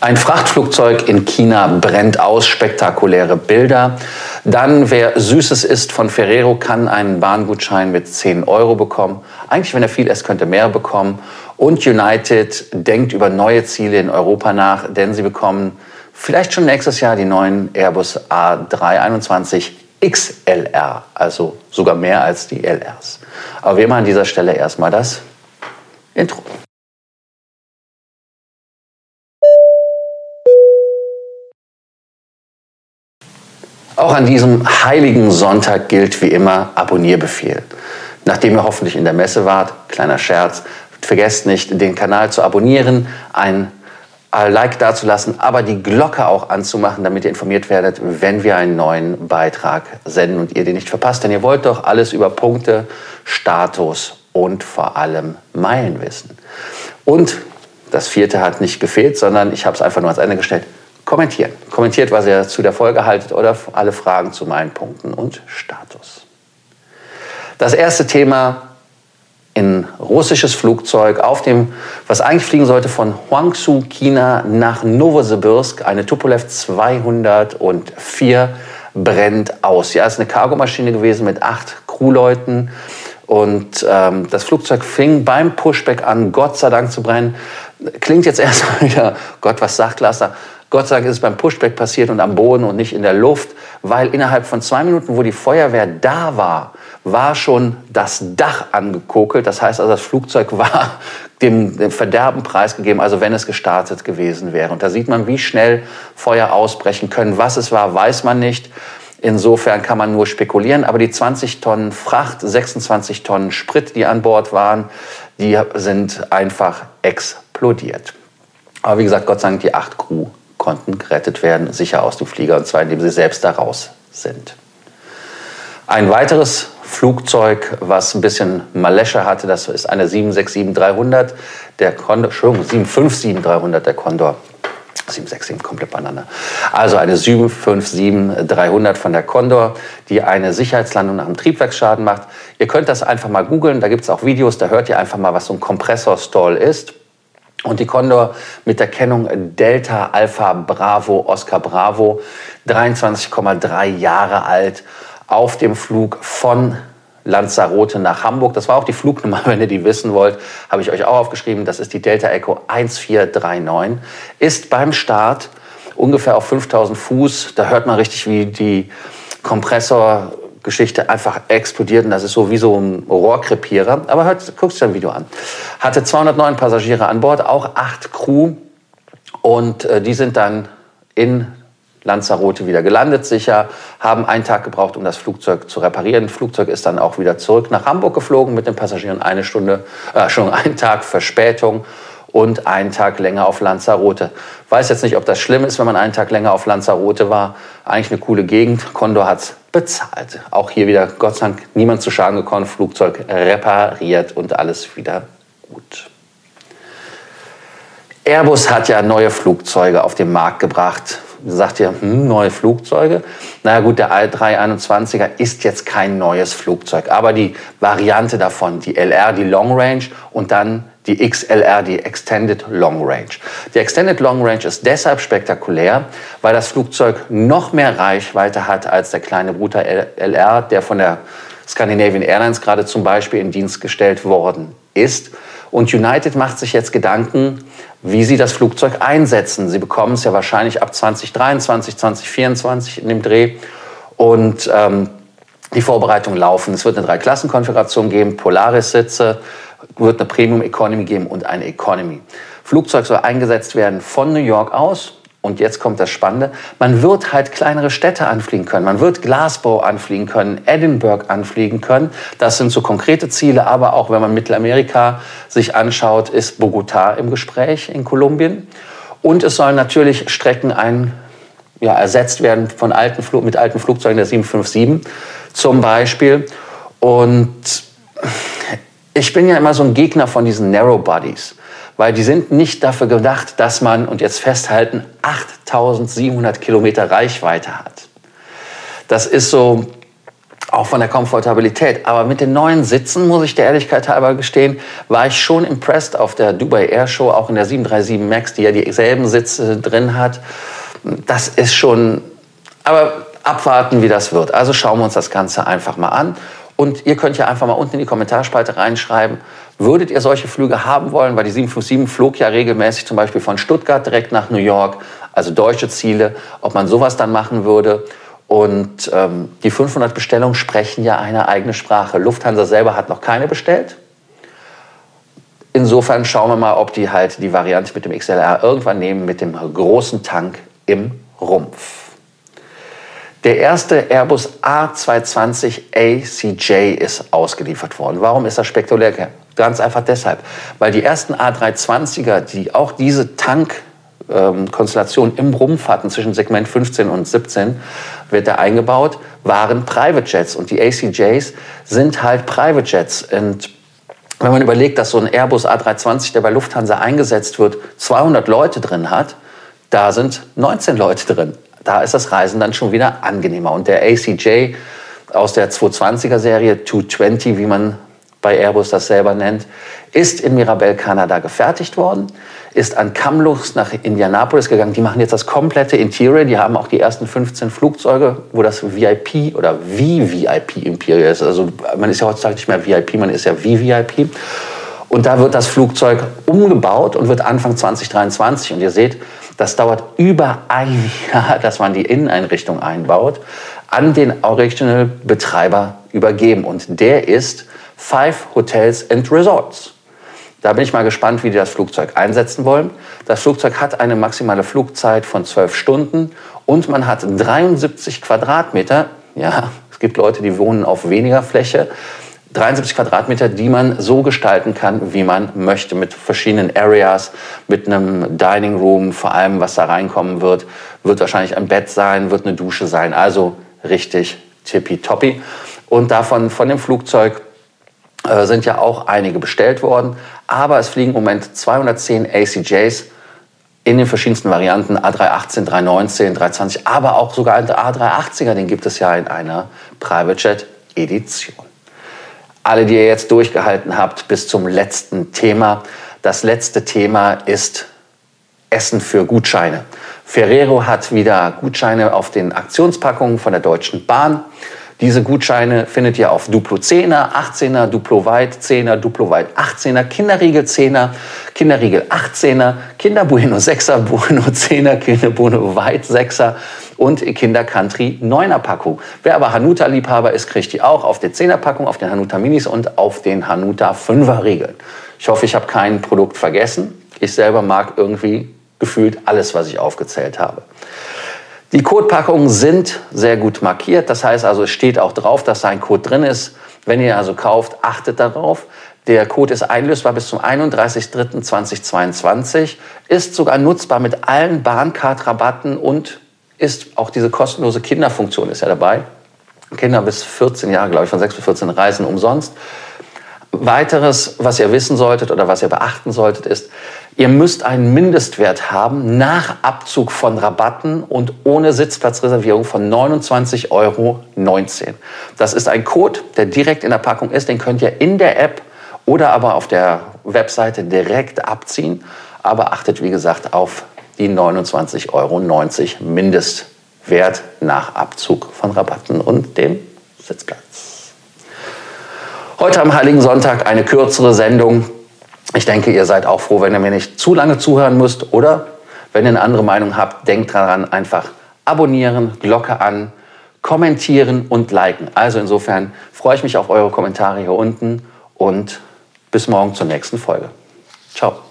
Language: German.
Ein Frachtflugzeug in China brennt aus, spektakuläre Bilder. Dann, wer Süßes isst von Ferrero, kann einen Bahngutschein mit 10 Euro bekommen. Eigentlich, wenn er viel isst, könnte mehr bekommen. Und United denkt über neue Ziele in Europa nach, denn sie bekommen vielleicht schon nächstes Jahr die neuen Airbus A321 XLR, also sogar mehr als die LRs. Aber wir machen an dieser Stelle erstmal das Intro. Auch an diesem heiligen Sonntag gilt wie immer Abonnierbefehl. Nachdem ihr hoffentlich in der Messe wart, kleiner Scherz, vergesst nicht, den Kanal zu abonnieren, ein Like dazulassen, aber die Glocke auch anzumachen, damit ihr informiert werdet, wenn wir einen neuen Beitrag senden und ihr den nicht verpasst. Denn ihr wollt doch alles über Punkte, Status und vor allem Meilen wissen. Und das vierte hat nicht gefehlt, sondern ich habe es einfach nur ans Ende gestellt kommentieren. Kommentiert, was ihr zu der Folge haltet oder alle Fragen zu meinen Punkten und Status. Das erste Thema in russisches Flugzeug auf dem, was eigentlich fliegen sollte, von Huangsu, China nach Novosibirsk, eine Tupolev 204 brennt aus. Ja, ist eine Cargomaschine gewesen mit acht Crewleuten und ähm, das Flugzeug fing beim Pushback an, Gott sei Dank zu brennen. Klingt jetzt erstmal wieder, Gott, was sagt Lasser? Gott sei Dank ist es beim Pushback passiert und am Boden und nicht in der Luft, weil innerhalb von zwei Minuten, wo die Feuerwehr da war, war schon das Dach angekokelt. Das heißt also, das Flugzeug war dem, dem Verderben preisgegeben, also wenn es gestartet gewesen wäre. Und da sieht man, wie schnell Feuer ausbrechen können. Was es war, weiß man nicht. Insofern kann man nur spekulieren. Aber die 20 Tonnen Fracht, 26 Tonnen Sprit, die an Bord waren, die sind einfach explodiert. Aber wie gesagt, Gott sei Dank die acht Crew konnten gerettet werden, sicher aus dem Flieger, und zwar indem sie selbst da raus sind. Ein weiteres Flugzeug, was ein bisschen Malesche hatte, das ist eine 767-300, der Condor, Entschuldigung, 757-300, der Condor. 767 komplett beieinander. Also eine 757-300 von der Condor, die eine Sicherheitslandung nach einem Triebwerksschaden macht. Ihr könnt das einfach mal googeln, da gibt es auch Videos, da hört ihr einfach mal, was so ein Kompressorstall ist. Und die Condor mit der Kennung Delta Alpha Bravo Oscar Bravo, 23,3 Jahre alt, auf dem Flug von Lanzarote nach Hamburg. Das war auch die Flugnummer, wenn ihr die wissen wollt, habe ich euch auch aufgeschrieben. Das ist die Delta Echo 1439. Ist beim Start ungefähr auf 5000 Fuß. Da hört man richtig, wie die Kompressor Geschichte einfach explodiert und das ist so wie so ein Rohrkrepierer. Aber hört, guckst dir ein Video an. Hatte 209 Passagiere an Bord, auch acht Crew und äh, die sind dann in Lanzarote wieder gelandet, sicher, haben einen Tag gebraucht, um das Flugzeug zu reparieren. Das Flugzeug ist dann auch wieder zurück nach Hamburg geflogen mit den Passagieren, eine Stunde, äh, schon einen Tag Verspätung und einen Tag länger auf Lanzarote. Weiß jetzt nicht, ob das schlimm ist, wenn man einen Tag länger auf Lanzarote war. Eigentlich eine coole Gegend. Condor hat's bezahlt. Auch hier wieder, Gott sei Dank, niemand zu Schaden gekommen. Flugzeug repariert und alles wieder gut. Airbus hat ja neue Flugzeuge auf den Markt gebracht. Sagt ihr, hm, neue Flugzeuge? Na gut, der A321er ist jetzt kein neues Flugzeug, aber die Variante davon, die LR, die Long Range und dann die XLR, die Extended Long Range. Die Extended Long Range ist deshalb spektakulär, weil das Flugzeug noch mehr Reichweite hat als der kleine Bruder LR, der von der Scandinavian Airlines gerade zum Beispiel in Dienst gestellt worden ist. Und United macht sich jetzt Gedanken, wie sie das Flugzeug einsetzen. Sie bekommen es ja wahrscheinlich ab 2023, 2024 in dem Dreh. Und ähm, die Vorbereitungen laufen. Es wird eine Dreiklassenkonfiguration geben, Polaris-Sitze, wird eine Premium Economy geben und eine Economy. Flugzeug soll eingesetzt werden von New York aus. Und jetzt kommt das Spannende. Man wird halt kleinere Städte anfliegen können. Man wird Glasgow anfliegen können, Edinburgh anfliegen können. Das sind so konkrete Ziele. Aber auch wenn man Mittelamerika sich anschaut, ist Bogotá im Gespräch in Kolumbien. Und es sollen natürlich Strecken ein, ja, ersetzt werden von alten mit alten Flugzeugen der 757 zum Beispiel. Und ich bin ja immer so ein Gegner von diesen Narrow Bodies, weil die sind nicht dafür gedacht, dass man, und jetzt festhalten, 8700 Kilometer Reichweite hat. Das ist so, auch von der Komfortabilität. Aber mit den neuen Sitzen, muss ich der Ehrlichkeit halber gestehen, war ich schon impressed auf der Dubai Air Show, auch in der 737 MAX, die ja dieselben Sitze drin hat. Das ist schon, aber abwarten, wie das wird. Also schauen wir uns das Ganze einfach mal an. Und ihr könnt ja einfach mal unten in die Kommentarspalte reinschreiben, würdet ihr solche Flüge haben wollen? Weil die 757 flog ja regelmäßig zum Beispiel von Stuttgart direkt nach New York, also deutsche Ziele, ob man sowas dann machen würde. Und ähm, die 500 Bestellungen sprechen ja eine eigene Sprache. Lufthansa selber hat noch keine bestellt. Insofern schauen wir mal, ob die halt die Variante mit dem XLR irgendwann nehmen, mit dem großen Tank im Rumpf. Der erste Airbus A220 ACJ ist ausgeliefert worden. Warum ist das spektakulär? Ganz einfach deshalb, weil die ersten A320er, die auch diese Tank ähm, im Rumpf hatten zwischen Segment 15 und 17, wird da eingebaut, waren Private Jets. Und die ACJs sind halt Private Jets. Und wenn man überlegt, dass so ein Airbus A320, der bei Lufthansa eingesetzt wird, 200 Leute drin hat, da sind 19 Leute drin. Da ist das Reisen dann schon wieder angenehmer. Und der ACJ aus der 220er Serie, 220, wie man bei Airbus das selber nennt, ist in Mirabel, Kanada gefertigt worden, ist an Kamloops nach Indianapolis gegangen. Die machen jetzt das komplette Interior. Die haben auch die ersten 15 Flugzeuge, wo das VIP oder VVIP Interior ist. Also man ist ja heutzutage nicht mehr VIP, man ist ja VVIP. Und da wird das Flugzeug umgebaut und wird Anfang 2023. Und ihr seht, das dauert über ein Jahr, dass man die Inneneinrichtung einbaut, an den Original-Betreiber übergeben. Und der ist Five Hotels and Resorts. Da bin ich mal gespannt, wie die das Flugzeug einsetzen wollen. Das Flugzeug hat eine maximale Flugzeit von zwölf Stunden und man hat 73 Quadratmeter. Ja, es gibt Leute, die wohnen auf weniger Fläche. 73 Quadratmeter, die man so gestalten kann, wie man möchte, mit verschiedenen Areas, mit einem Dining Room, vor allem was da reinkommen wird, wird wahrscheinlich ein Bett sein, wird eine Dusche sein, also richtig tippitoppi. Und davon, von dem Flugzeug äh, sind ja auch einige bestellt worden. Aber es fliegen im Moment 210 ACJs in den verschiedensten Varianten, A318, 319, 320, aber auch sogar ein A380er, den gibt es ja in einer Private Jet Edition. Alle, die ihr jetzt durchgehalten habt bis zum letzten Thema. Das letzte Thema ist Essen für Gutscheine. Ferrero hat wieder Gutscheine auf den Aktionspackungen von der Deutschen Bahn. Diese Gutscheine findet ihr auf Duplo 10er, 18er, Duplo Weit 10er, Duplo Weit 18er, Kinderriegel 10er, Kinderriegel 18er, Kinder Bueno 6er, Bueno 10er, Kinder Bueno Weit 6er und Kinder Country 9er Packung. Wer aber Hanuta-Liebhaber ist, kriegt die auch auf der 10er Packung, auf den Hanuta Minis und auf den Hanuta 5er Regeln. Ich hoffe, ich habe kein Produkt vergessen. Ich selber mag irgendwie gefühlt alles, was ich aufgezählt habe. Die Codepackungen sind sehr gut markiert. Das heißt also, es steht auch drauf, dass da ein Code drin ist. Wenn ihr also kauft, achtet darauf. Der Code ist einlösbar bis zum 31.03.2022, ist sogar nutzbar mit allen Bahncard-Rabatten und ist auch diese kostenlose Kinderfunktion ist ja dabei. Kinder bis 14 Jahre, glaube ich, von 6 bis 14 reisen umsonst. Weiteres, was ihr wissen solltet oder was ihr beachten solltet, ist, ihr müsst einen Mindestwert haben nach Abzug von Rabatten und ohne Sitzplatzreservierung von 29,19 Euro. Das ist ein Code, der direkt in der Packung ist. Den könnt ihr in der App oder aber auf der Webseite direkt abziehen. Aber achtet, wie gesagt, auf die 29,90 Euro Mindestwert nach Abzug von Rabatten und dem Sitzplatz. Heute am Heiligen Sonntag eine kürzere Sendung. Ich denke, ihr seid auch froh, wenn ihr mir nicht zu lange zuhören müsst. Oder wenn ihr eine andere Meinung habt, denkt daran, einfach abonnieren, Glocke an, kommentieren und liken. Also insofern freue ich mich auf eure Kommentare hier unten und bis morgen zur nächsten Folge. Ciao.